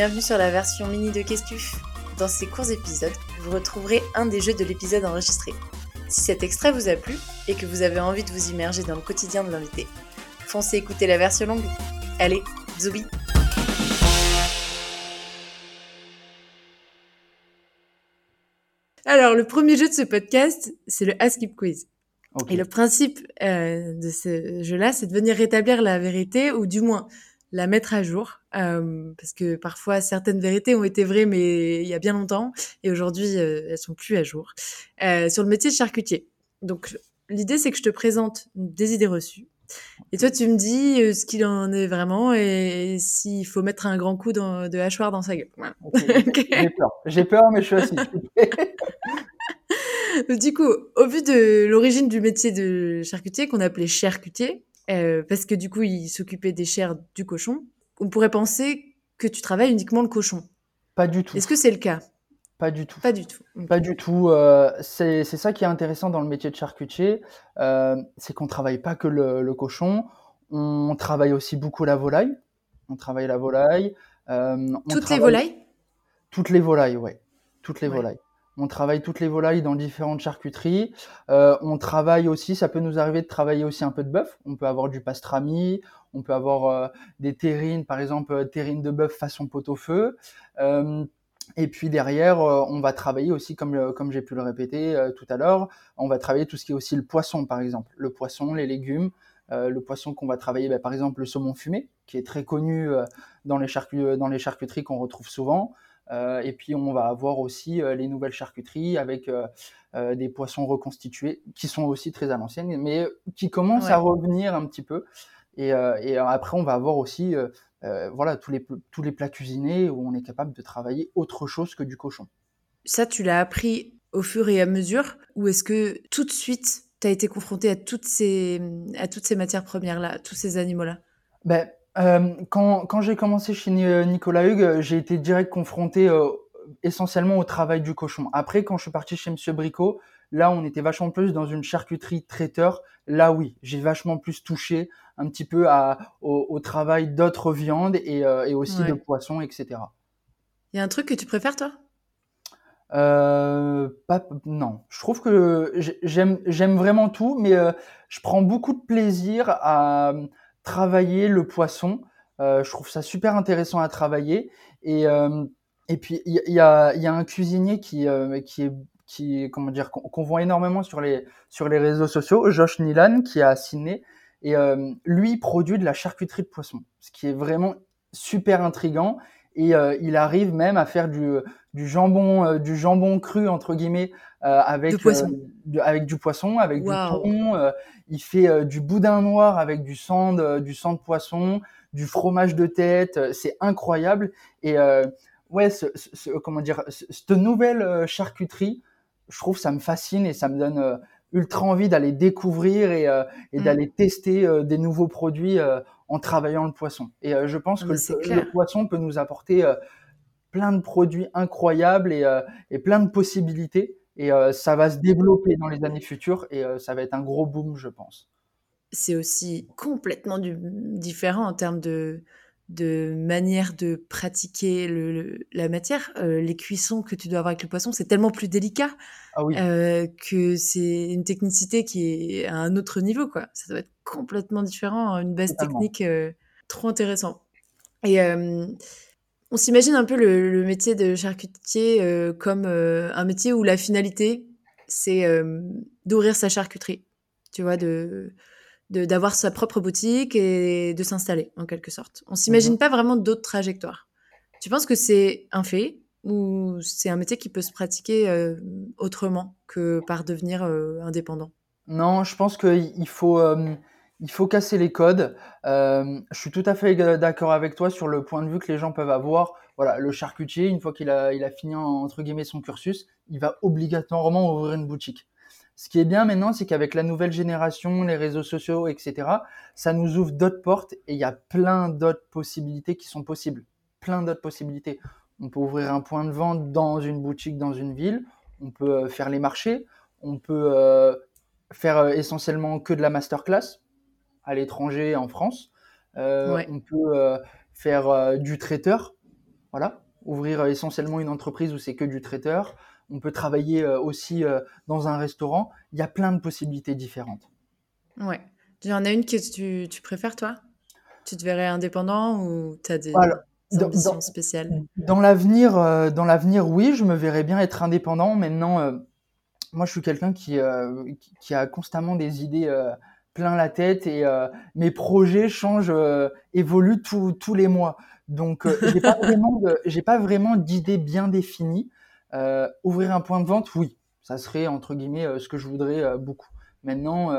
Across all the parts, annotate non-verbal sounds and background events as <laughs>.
bienvenue sur la version mini de Questif. Dans ces courts épisodes, vous retrouverez un des jeux de l'épisode enregistré. Si cet extrait vous a plu et que vous avez envie de vous immerger dans le quotidien de l'invité, foncez écouter la version longue. Allez, zoubi Alors, le premier jeu de ce podcast, c'est le Ask It Quiz. Et le principe euh, de ce jeu-là, c'est de venir rétablir la vérité, ou du moins la mettre à jour, euh, parce que parfois certaines vérités ont été vraies, mais il y a bien longtemps, et aujourd'hui euh, elles sont plus à jour. Euh, sur le métier de charcutier. Donc l'idée c'est que je te présente des idées reçues, et toi tu me dis ce qu'il en est vraiment et, s'il faut mettre un grand coup dans, de hachoir dans sa gueule. <laughs> J'ai peur, j'ai peur, mais je suis assis. <laughs> du coup, au vu de l'origine du métier de charcutier qu'on appelait charcutier, euh, parce que du coup, il s'occupait des chairs du cochon. On pourrait penser que tu travailles uniquement le cochon. Pas du tout. Est-ce que c'est le cas? Pas du tout. Pas du tout. Pas du tout. Euh, c'est ça qui est intéressant dans le métier de charcutier, euh, c'est qu'on travaille pas que le, cochon, on travaille aussi beaucoup la volaille. On travaille la volaille. toutes les volailles? Toutes les volailles, ouais. Toutes les volailles. On travaille toutes les volailles dans différentes charcuteries. Euh, on travaille aussi, ça peut nous arriver de travailler aussi un peu de bœuf. On peut avoir du pastrami, on peut avoir euh, des terrines, par exemple euh, terrines de bœuf façon pot-au-feu. et puis derrière, on va travailler aussi, comme, comme j'ai pu le répéter tout à l'heure, on va travailler tout ce qui est aussi le poisson, par exemple. Le poisson, les légumes, le poisson qu'on va travailler, bah, par exemple le saumon fumé, qui est très connu dans, les dans les charcuteries qu'on retrouve souvent. Euh, et puis on va avoir aussi euh, les nouvelles charcuteries avec euh, des poissons reconstitués qui sont aussi très à l'ancienne, mais qui commencent à revenir un petit peu. Et, après, on va avoir aussi voilà, tous, les, tous les plats cuisinés où on est capable de travailler autre chose que du cochon. Ça, tu l'as appris au fur et à mesure ou est-ce que tout de suite, tu as été confronté à toutes ces, à toutes ces matières premières-là, tous ces animaux-là? Ben, euh, quand, quand j'ai commencé chez euh, Nicolas Hugues, euh, j'ai été direct confronté essentiellement au travail du cochon. Après, quand je suis parti chez Monsieur Bricot, là, on était vachement plus dans une charcuterie traiteur. Là, oui, j'ai vachement plus touché un petit peu à, au, travail d'autres viandes et, et aussi de poissons, etc. Il y a un truc que tu préfères, toi? Euh, pas, non, je trouve que j'aime j'aime vraiment tout, mais je prends beaucoup de plaisir à, travailler le poisson. Euh, je trouve ça super intéressant à travailler. Et, euh, et puis, il y, a, y a un cuisinier qui, euh, qui est qui comment dire qu'on voit énormément sur les sur les réseaux sociaux, Josh Nilan qui a signé et euh, lui produit de la charcuterie de poisson, ce qui est vraiment super intrigant et euh, il arrive même à faire du du jambon du jambon cru entre guillemets avec avec du poisson, avec du thon il fait euh, du boudin noir avec du sang de, du sang de poisson, du fromage de tête. Euh, c'est incroyable. Et euh, ouais, ce, comment dire, cette nouvelle charcuterie, je trouve ça me fascine et ça me donne ultra envie d'aller découvrir et, et mm. d'aller tester des nouveaux produits en travaillant le poisson. Et je pense que le, poisson peut nous apporter plein de produits incroyables et, et plein de possibilités. Et euh, ça va se développer dans les années futures et euh, ça va être un gros boom, je pense. C'est aussi complètement différent en termes de, de manière de pratiquer le, la matière. Euh, les cuissons que tu dois avoir avec le poisson, c'est tellement plus délicat ah que c'est une technicité qui est à un autre niveau. Quoi. Ça doit être complètement différent, une base technique trop intéressant. Et on s'imagine un peu le, métier de charcutier euh, comme euh, un métier où la finalité, c'est euh, d'ouvrir sa charcuterie, tu vois, de d'avoir sa propre boutique et de s'installer en quelque sorte. On s'imagine mhm. pas vraiment d'autres trajectoires. Tu penses que c'est un fait ou c'est un métier qui peut se pratiquer autrement que par devenir indépendant? Non, je pense qu'il faut il faut casser les codes. Euh, je suis tout à fait d'accord avec toi sur le point de vue que les gens peuvent avoir. Voilà, le charcutier, une fois qu'il a, il a fini entre guillemets son cursus, il va obligatoirement ouvrir une boutique. Ce qui est bien maintenant, c'est qu'avec la nouvelle génération, les réseaux sociaux, etc., ça nous ouvre d'autres portes et il y a plein d'autres possibilités qui sont possibles. Plein d'autres possibilités. On peut ouvrir un point de vente dans une boutique dans une ville. On peut euh, faire les marchés. On peut euh, faire essentiellement que de la masterclass à l'étranger, en France. Euh, on peut euh, faire euh, du traiteur. voilà, ouvrir essentiellement une entreprise où c'est que du traiteur. On peut travailler aussi dans un restaurant. Il y a plein de possibilités différentes. Ouais. Il y en a une que tu, préfères, toi? Tu te verrais indépendant ou tu as des ambitions spéciales? Dans l'avenir, dans l'avenir, oui, je me verrais bien être indépendant. Maintenant, moi, je suis quelqu'un qui, qui, a constamment des idées plein la tête et mes projets changent, évoluent tous les mois. Donc, <laughs> j'ai pas vraiment j'ai pas vraiment d'idée bien définie. ouvrir un point de vente, oui, ça serait entre guillemets ce que je voudrais beaucoup. Maintenant,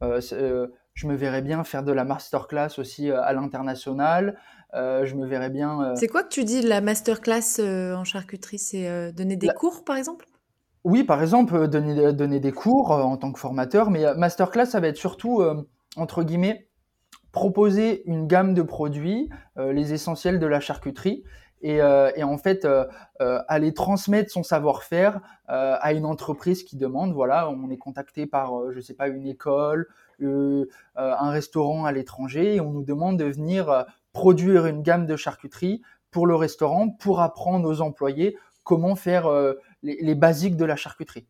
je me verrais bien faire de la masterclass aussi à l'international. je me verrais bien. C'est quoi que tu dis la masterclass en charcuterie? C'est donner des cours, par exemple? Oui, par exemple, euh, donner, euh, donner des cours euh, en tant que formateur, mais masterclass, ça va être surtout, entre guillemets, proposer une gamme de produits, les essentiels de la charcuterie, et, en fait aller transmettre son savoir-faire à une entreprise qui demande. Voilà, on est contacté par, je sais pas, une école, un restaurant à l'étranger, et on nous demande de venir produire une gamme de charcuterie pour le restaurant, pour apprendre aux employés comment faire les, basiques de la charcuterie.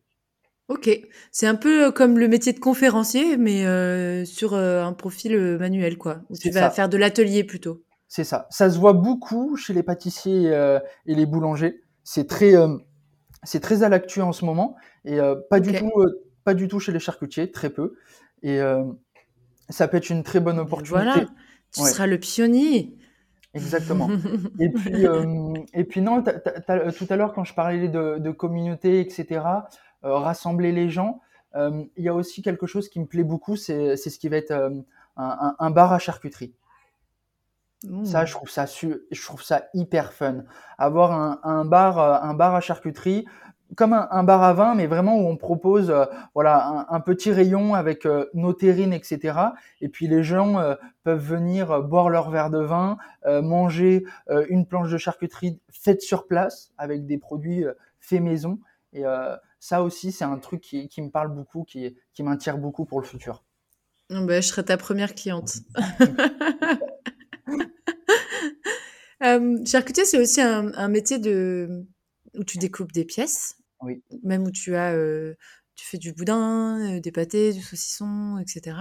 Ok, c'est un peu euh, comme le métier de conférencier, mais euh, sur euh, un profil manuel, quoi. Où tu vas faire de l'atelier plutôt. C'est ça. Ça se voit beaucoup chez les pâtissiers et les boulangers. C'est très, c'est très à l'actu en ce moment et pas du tout, pas du tout chez les charcutiers, très peu. Et ça peut être une très bonne opportunité. Voilà, tu seras le pionnier. Exactement. <laughs> et puis, euh, et puis non, tout à l'heure quand je parlais de, communauté, etc., euh, rassembler les gens, euh, il y a aussi quelque chose qui me plaît beaucoup, c'est ce qui va être un, bar à charcuterie. Ça, je trouve ça, je trouve ça hyper fun. Avoir un, un bar, un bar à charcuterie, comme un, bar à vin, mais vraiment où on propose euh, voilà un, petit rayon avec euh, nos terrines, etc. Et puis les gens euh, peuvent venir boire leur verre de vin, manger une planche de charcuterie faite sur place avec des produits faits maison. Et ça aussi, c'est un truc qui, qui, me parle beaucoup, qui, qui m'attire beaucoup pour le futur. Ben, je serai ta première cliente. <laughs> charcutier, c'est aussi un, un métier de où tu découpes des pièces. Oui. Même où tu as, tu fais du boudin, des pâtés, du saucisson, etc.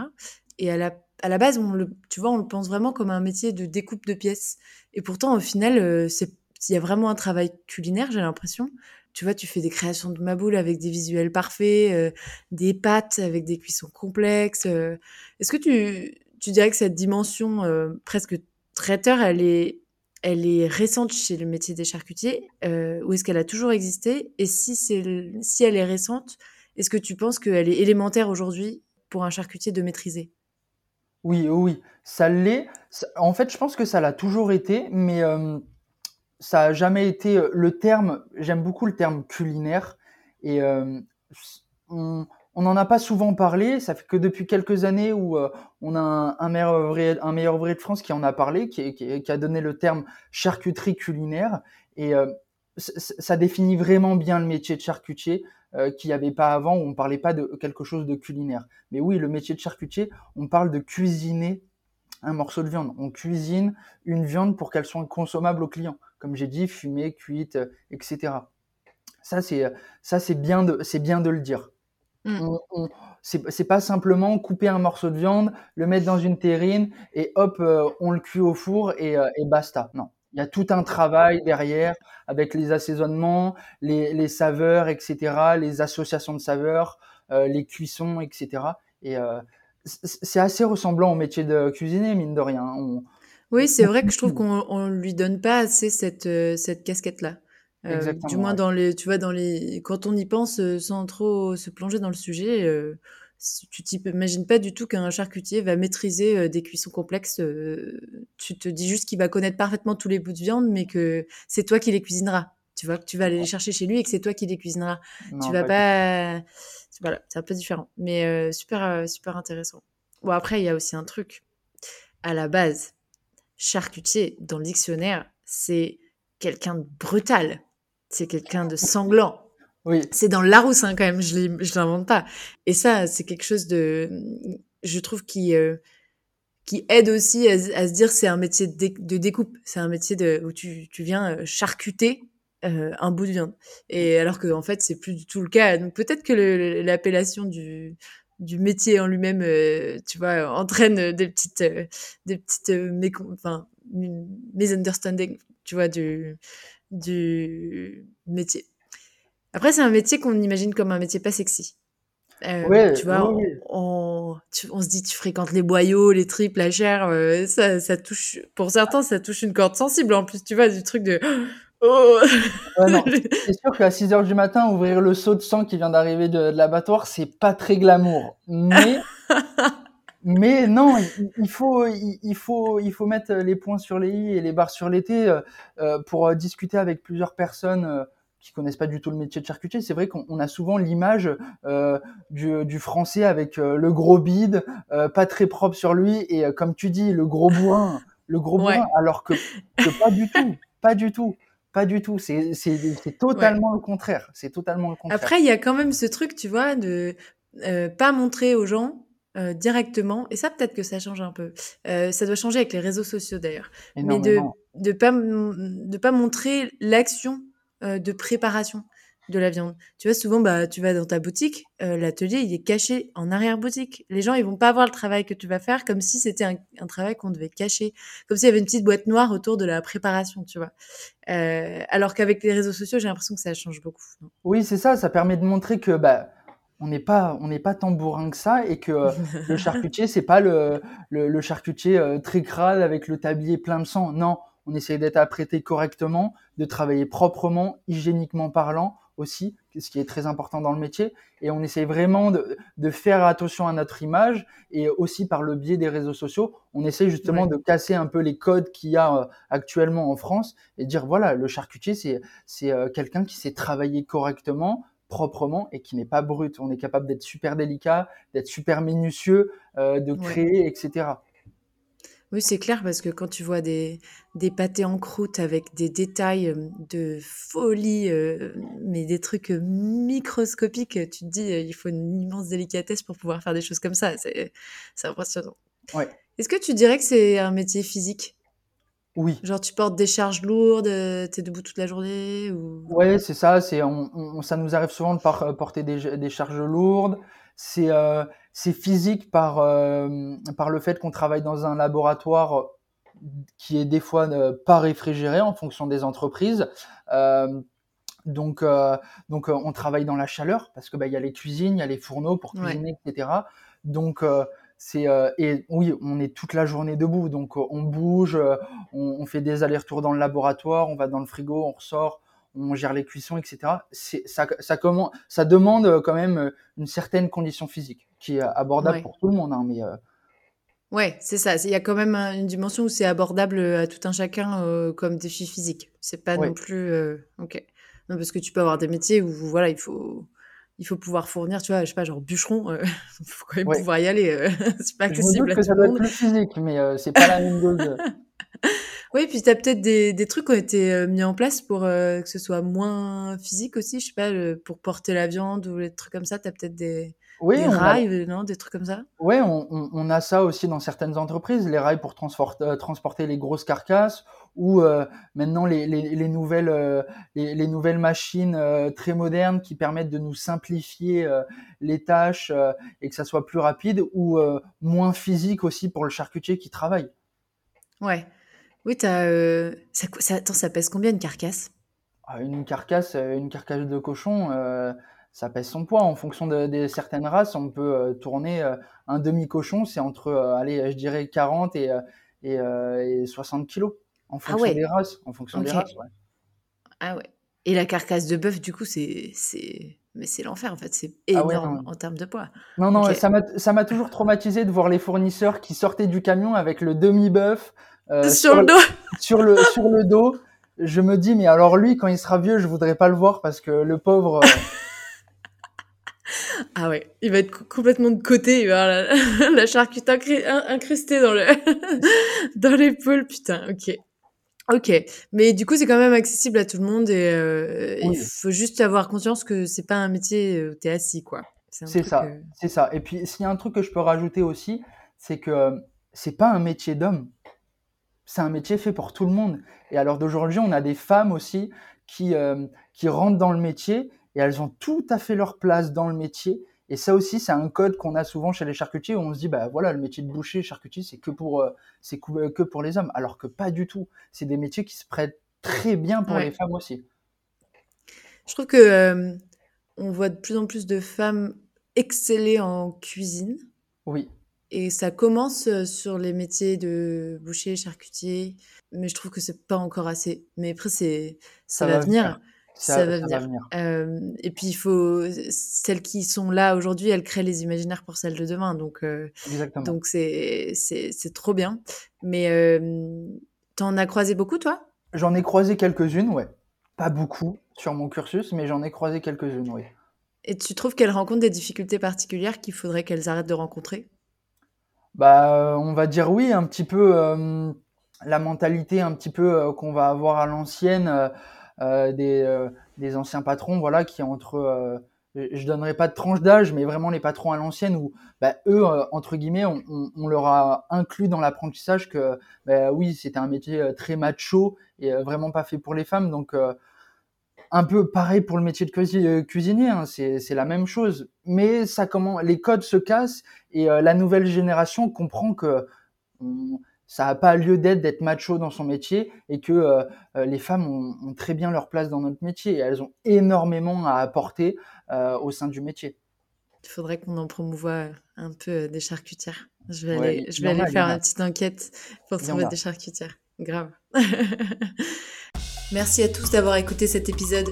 Et à la, à la base, on le, tu vois, on le pense vraiment comme un métier de découpe de pièces. Et pourtant, au final, c'est il y a vraiment un travail culinaire, j'ai l'impression. Tu vois, tu fais des créations de maboules avec des visuels parfaits, des pâtes avec des cuissons complexes. Est-ce que tu, tu dirais que cette dimension presque traiteur, elle est elle est récente chez le métier des charcutiers euh, ou est-ce qu'elle a toujours existé? Et si, si elle est récente, est-ce que tu penses qu'elle est élémentaire aujourd'hui pour un charcutier de maîtriser? Oui, oui, ça l'est. En fait, je pense que ça l'a toujours été, mais euh, ça n'a jamais été euh, le terme. J'aime beaucoup le terme culinaire et on n'en a pas souvent parlé. Ça fait que depuis quelques années où euh, on a un, meilleur ouvrier, un meilleur ouvrier de France qui en a parlé, qui, a donné le terme charcuterie culinaire. Et euh, ça définit vraiment bien le métier de charcutier euh, qu'il n'y avait pas avant où on parlait pas de quelque chose de culinaire. Mais oui, le métier de charcutier, on parle de cuisiner un morceau de viande. On cuisine une viande pour qu'elle soit consommable au client. Comme j'ai dit, fumée, cuite, etc. Ça, c'est bien bien de le dire. Mmh. c'est pas simplement couper un morceau de viande, le mettre dans une terrine et hop, euh, on le cuit au four et, euh, et, basta. Non, il y a tout un travail derrière avec les assaisonnements, les, les saveurs, etc., les associations de saveurs, euh, les cuissons, etc. Et c'est assez ressemblant au métier de cuisiner, mine de rien. oui, c'est vrai que je trouve qu'on lui donne pas assez cette, cette casquette-là. Euh, du moins dans les, tu vois, dans les, quand on y pense euh, sans trop se plonger dans le sujet, euh, tu t'imagines pas du tout qu'un charcutier va maîtriser des cuissons complexes. tu te dis juste qu'il va connaître parfaitement tous les bouts de viande, mais que c'est toi qui les cuisineras. Tu vois que tu vas aller les chercher chez lui et que c'est toi qui les cuisineras. tu vas pas, voilà, c'est un peu différent, mais super, super intéressant. Bon après, il y a aussi un truc. À la base, charcutier dans le dictionnaire, c'est quelqu'un de brutal c'est quelqu'un de sanglant. Oui. C'est dans Larousse hein, quand même, je ne l'invente pas. Et ça, c'est quelque chose de, je trouve qui euh, qui aide aussi à, se dire c'est un métier de, découpe, c'est un métier de, où tu, tu viens charcuter un bout de viande. Et alors que en fait c'est plus du tout le cas. Donc peut-être que l'appellation du du métier en lui-même, tu vois, entraîne des petites, des petites enfin, misunderstanding, tu vois, du, du métier. Après, c'est un métier qu'on imagine comme un métier pas sexy. Euh, tu vois, On, on, se dit tu fréquentes les boyaux, les tripes, la chair, euh, ça, ça touche. Pour certains, ça touche une corde sensible. En plus, tu vois, du truc de. <gasps> Oh <laughs> c'est sûr qu'à 6 heures du matin, ouvrir le seau de sang qui vient d'arriver de, l'abattoir, c'est pas très glamour. Mais, <laughs> mais non, il, faut, il, faut, il faut mettre les points sur les i et les barres sur les t euh, pour discuter avec plusieurs personnes qui connaissent pas du tout le métier de charcutier, c'est vrai qu'on a souvent l'image euh, du, du, français avec euh, le gros bide, euh, pas très propre sur lui, et euh, comme tu dis, le gros boin, le gros boin, alors que, que, pas du tout, pas du tout, pas du tout. C'est totalement le contraire. C'est totalement le contraire. Après, il y a quand même ce truc, tu vois, de pas montrer aux gens directement, et ça peut-être que ça change un peu. ça doit changer avec les réseaux sociaux d'ailleurs, mais de de pas de pas montrer l'action euh, de préparation de la viande. Tu vois, souvent, bah, tu vas dans ta boutique, euh, l'atelier, il est caché en arrière-boutique. Les gens, ils vont pas voir le travail que tu vas faire comme si c'était un, travail qu'on devait cacher, comme s'il y avait une petite boîte noire autour de la préparation, tu vois. Euh, alors qu'avec les réseaux sociaux, j'ai l'impression que ça change beaucoup. Oui, c'est ça, ça permet de montrer que, bah, on n'est pas on n'est pas tambourin que ça et que <laughs> le charcutier c'est pas le, le, charcutier très crade avec le tablier plein de sang non on essaie d'être apprêté correctement, de travailler proprement, hygiéniquement parlant aussi, ce qui est très important dans le métier. Et on essaie vraiment de, faire attention à notre image et aussi par le biais des réseaux sociaux, on essaie justement de casser un peu les codes qu'il y a euh, actuellement en France et dire voilà, le charcutier, c'est, c'est euh, quelqu'un qui sait travailler correctement, proprement et qui n'est pas brut. On est capable d'être super délicat, d'être super minutieux, euh, de créer, etc. Oui, c'est clair parce que quand tu vois des, des pâtés en croûte avec des détails de folie, mais des trucs microscopiques, tu te dis il faut une immense délicatesse pour pouvoir faire des choses comme ça. C'est, impressionnant. Ouais. Est-ce que tu dirais que c'est un métier physique? Oui. Genre tu portes des charges lourdes, tu es debout toute la journée ou... Ouais, c'est ça. C'est, on, ça nous arrive souvent de porter des, des charges lourdes. C'est c'est physique par, euh, par le fait qu'on travaille dans un laboratoire qui est des fois euh, pas réfrigéré en fonction des entreprises. Euh, donc, donc on travaille dans la chaleur parce que bah, il y a les cuisines, il y a les fourneaux pour cuisiner, etc. Donc c'est et oui, on est toute la journée debout, donc on bouge, on, on fait des allers-retours dans le laboratoire, on va dans le frigo, on ressort, on gère les cuissons, etc. Ça, ça, comment, ça demande euh, quand même euh, une certaine condition physique qui est abordable pour tout le monde. Hein, mais, euh, Ouais, c'est ça. Il y a quand même une dimension où c'est abordable à tout un chacun comme défi physique. C'est pas non plus. Ok. Non, parce que tu peux avoir des métiers où voilà, il faut il faut pouvoir fournir, tu vois, je sais pas, genre bûcheron, il <laughs> faut quand même pouvoir y aller. <laughs> c'est pas accessible à tout ça doit être plus physique, mais c'est pas la même <laughs> chose. Oui, puis tu as peut-être des, des trucs qui ont été euh, mis en place pour euh, que ce soit moins physique aussi, je sais pas, pour porter la viande ou des trucs comme ça, tu as peut-être des, des rails, non, des trucs comme ça? Oui, on, on, a ça aussi dans certaines entreprises, les rails pour euh, transporter les grosses carcasses ou maintenant les, les, les nouvelles, les, les, nouvelles machines très modernes qui permettent de nous simplifier les tâches et que ça soit plus rapide ou moins physique aussi pour le charcutier qui travaille. Ouais. Oui, as, euh, ça, ça, attends, ça pèse combien une carcasse? Ah, Une carcasse, euh, une carcasse de cochon, euh, ça pèse son poids. En fonction de, certaines races, on peut tourner un demi-cochon, c'est entre, allez, je dirais 40 et, et, 60 kilos. En ah fonction des races. En fonction des races, Ah ouais. Et la carcasse de bœuf, du coup, c'est, mais c'est l'enfer en fait. C'est ah énorme en termes de poids. Non, non, ça m'a toujours traumatisé de voir les fournisseurs qui sortaient du camion avec le demi-bœuf euh, sur, le dos. <laughs> Sur le, sur le dos. Je me dis, mais alors lui, quand il sera vieux, je voudrais pas le voir parce que le pauvre. Euh, <laughs> ah ouais, il va être complètement de côté, il va avoir la, <laughs> la charcuterie incrustée dans le dans l'épaule, putain. Ok, ok. Mais du coup, c'est quand même accessible à tout le monde et euh, il faut juste avoir conscience que c'est pas un métier où t'es assis, quoi. C'est ça, c'est ça. Et puis, s'il y a un truc que je peux rajouter aussi, c'est que c'est pas un métier d'homme. C'est un métier fait pour tout le monde. Et alors d'aujourd'hui, on a des femmes aussi qui, euh, qui rentrent dans le métier et elles ont tout à fait leur place dans le métier. Et ça aussi, c'est un code qu'on a souvent chez les charcutiers où on se dit, bah voilà, le métier de boucher, charcutier, c'est que pour, euh, c'est que pour les hommes. Alors que pas du tout. C'est des métiers qui se prêtent très bien pour les femmes aussi. Je trouve que euh, on voit de plus en plus de femmes exceller en cuisine. Oui. Et ça commence euh, sur les métiers de boucher, charcutier, mais je trouve que c'est pas encore assez. Mais après, c'est ça, va, venir. Ça, va venir. Euh, et puis il faut celles qui sont là aujourd'hui, elles créent les imaginaires pour celles de demain. Donc euh, donc c'est c'est trop bien. Mais euh, t'en as croisé beaucoup toi? J'en ai croisé quelques-unes, ouais. Pas beaucoup sur mon cursus, mais j'en ai croisé quelques-unes, oui. Et tu trouves qu'elles rencontrent des difficultés particulières qu'il faudrait qu'elles arrêtent de rencontrer? Bah, on va dire oui, un petit peu la mentalité un petit peu qu'on va avoir à l'ancienne des, euh, des, anciens patrons, voilà, qui entre euh, je donnerai pas de tranche d'âge, mais vraiment les patrons à l'ancienne où bah, eux, entre guillemets, on, on, leur a inclus dans l'apprentissage que bah, oui, c'était un métier très macho et vraiment pas fait pour les femmes. Donc un peu pareil pour le métier de cuisinier, hein, c'est la même chose. Mais ça comment les codes se cassent et la nouvelle génération comprend que ça n'a pas lieu d'être d'être macho dans son métier et que euh, euh, les femmes ont, très bien leur place dans notre métier et elles ont énormément à apporter euh, au sein du métier. Il faudrait qu'on en promouvoie un peu des charcutières. Je vais aller, je vais aller faire une petite enquête pour trouver des charcutières. Grave. <laughs> Merci à tous d'avoir écouté cet épisode.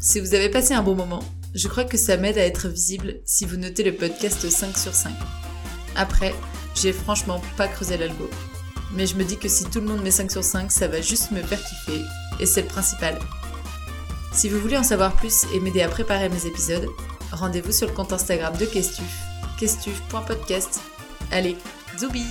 Si vous avez passé un bon moment, je crois que ça m'aide à être visible si vous notez le podcast 5 sur 5. Après, j'ai franchement pas creusé l'algo mais je me dis que si tout le monde met 5 sur 5, ça va juste me faire kiffer, et c'est le principal. Si vous voulez en savoir plus et m'aider à préparer mes épisodes, rendez-vous sur le compte Instagram de Questuf, questuf.podcast. Allez, zoubi